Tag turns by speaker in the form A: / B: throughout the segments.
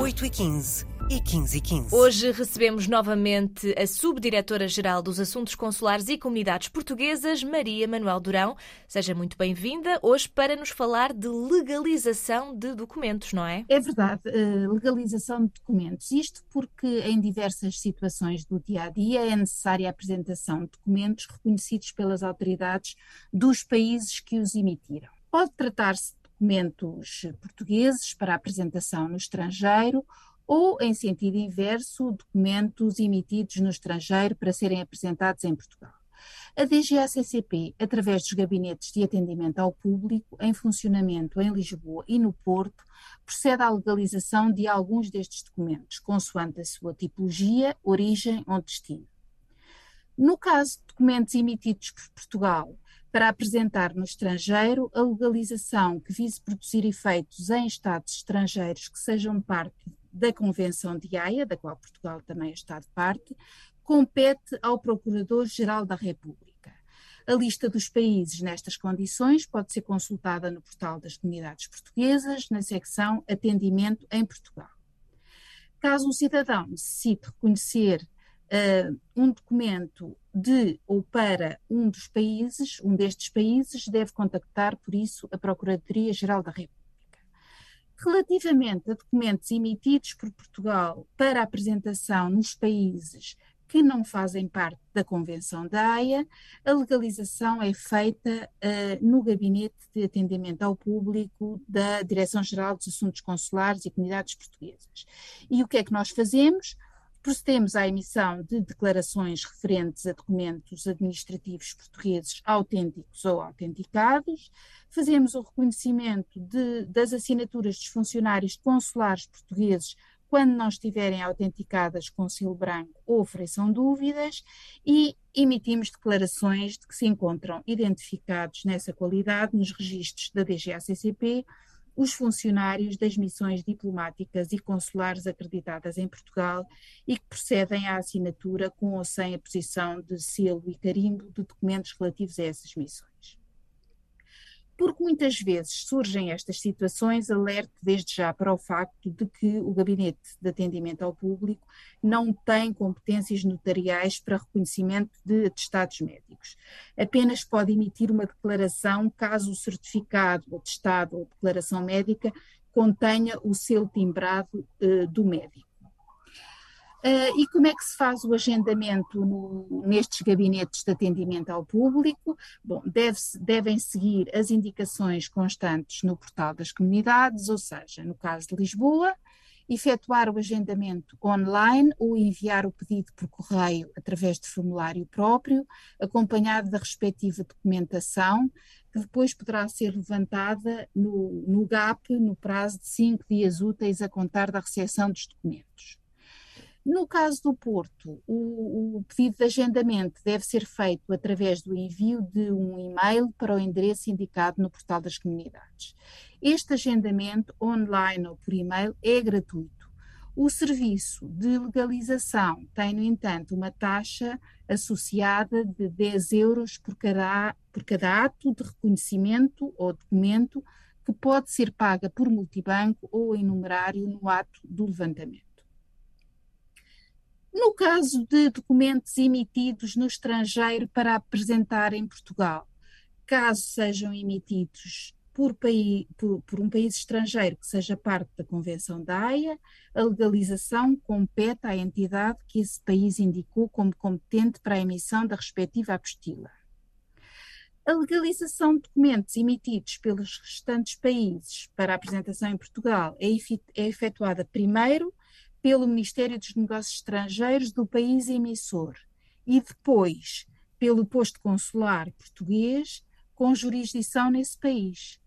A: 8h15 e 15 e 15.
B: Hoje recebemos novamente a Subdiretora-Geral dos Assuntos Consulares e Comunidades Portuguesas, Maria Manuel Durão. Seja muito bem-vinda hoje para nos falar de legalização de documentos, não é?
C: É verdade, eh, legalização de documentos. Isto porque em diversas situações do dia a dia é necessária a apresentação de documentos reconhecidos pelas autoridades dos países que os emitiram. Pode tratar-se de documentos portugueses para apresentação no estrangeiro ou, em sentido inverso, documentos emitidos no estrangeiro para serem apresentados em Portugal. A DGACCP, através dos gabinetes de atendimento ao público em funcionamento em Lisboa e no Porto, procede à legalização de alguns destes documentos, consoante a sua tipologia, origem ou destino. No caso de documentos emitidos por Portugal para apresentar no estrangeiro, a legalização que vise produzir efeitos em Estados estrangeiros que sejam parte da Convenção de Haia, da qual Portugal também é Estado parte, compete ao Procurador-Geral da República. A lista dos países nestas condições pode ser consultada no portal das comunidades portuguesas, na secção Atendimento em Portugal. Caso um cidadão necessite reconhecer uh, um documento de ou para um dos países, um destes países, deve contactar, por isso, a Procuradoria-Geral da República. Relativamente a documentos emitidos por Portugal para apresentação nos países que não fazem parte da Convenção da Haia, a legalização é feita uh, no Gabinete de Atendimento ao Público da Direção-Geral dos Assuntos Consulares e Comunidades Portuguesas. E o que é que nós fazemos? Procedemos à emissão de declarações referentes a documentos administrativos portugueses autênticos ou autenticados, fazemos o reconhecimento de, das assinaturas dos funcionários consulares portugueses quando não estiverem autenticadas com selo branco ou ofereçam dúvidas e emitimos declarações de que se encontram identificados nessa qualidade nos registros da DGACCP os funcionários das missões diplomáticas e consulares acreditadas em Portugal e que procedem à assinatura com ou sem a posição de selo e carimbo de documentos relativos a essas missões porque muitas vezes surgem estas situações, alerte desde já para o facto de que o Gabinete de Atendimento ao Público não tem competências notariais para reconhecimento de atestados médicos. Apenas pode emitir uma declaração caso o certificado, atestado ou declaração médica contenha o selo timbrado uh, do médico. Uh, e como é que se faz o agendamento no, nestes gabinetes de atendimento ao público? Bom, deve devem seguir as indicações constantes no portal das comunidades, ou seja, no caso de Lisboa, efetuar o agendamento online ou enviar o pedido por correio através de formulário próprio, acompanhado da respectiva documentação, que depois poderá ser levantada no, no GAP no prazo de cinco dias úteis a contar da recepção dos documentos. No caso do Porto, o, o, pedido de agendamento deve ser feito através do envio de um e-mail para o endereço indicado no portal das comunidades. Este agendamento, online ou por e-mail, é gratuito. O serviço de legalização tem, no entanto, uma taxa associada de 10 euros por cada, por cada ato de reconhecimento ou documento que pode ser paga por multibanco ou em numerário no ato do levantamento. No caso de documentos emitidos no estrangeiro para apresentar em Portugal, caso sejam emitidos por, país, por, por, um país estrangeiro que seja parte da Convenção da Haia, a legalização compete à entidade que esse país indicou como competente para a emissão da respectiva apostila. A legalização de documentos emitidos pelos restantes países para apresentação em Portugal é, é efetuada primeiro pelo Ministério dos Negócios Estrangeiros do país emissor e depois pelo posto consular português com jurisdição nesse país.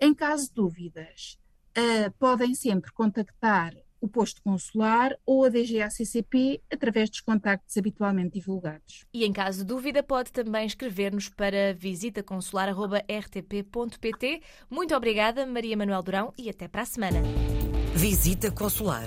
C: Em caso de dúvidas, uh, podem sempre contactar o posto consular ou a DGACCP através dos contactos habitualmente divulgados.
B: E em caso de dúvida, pode também escrever-nos para visitaconsular.rtp.pt. Muito obrigada, Maria Manuel Durão, e até para a semana.
A: Visita Consular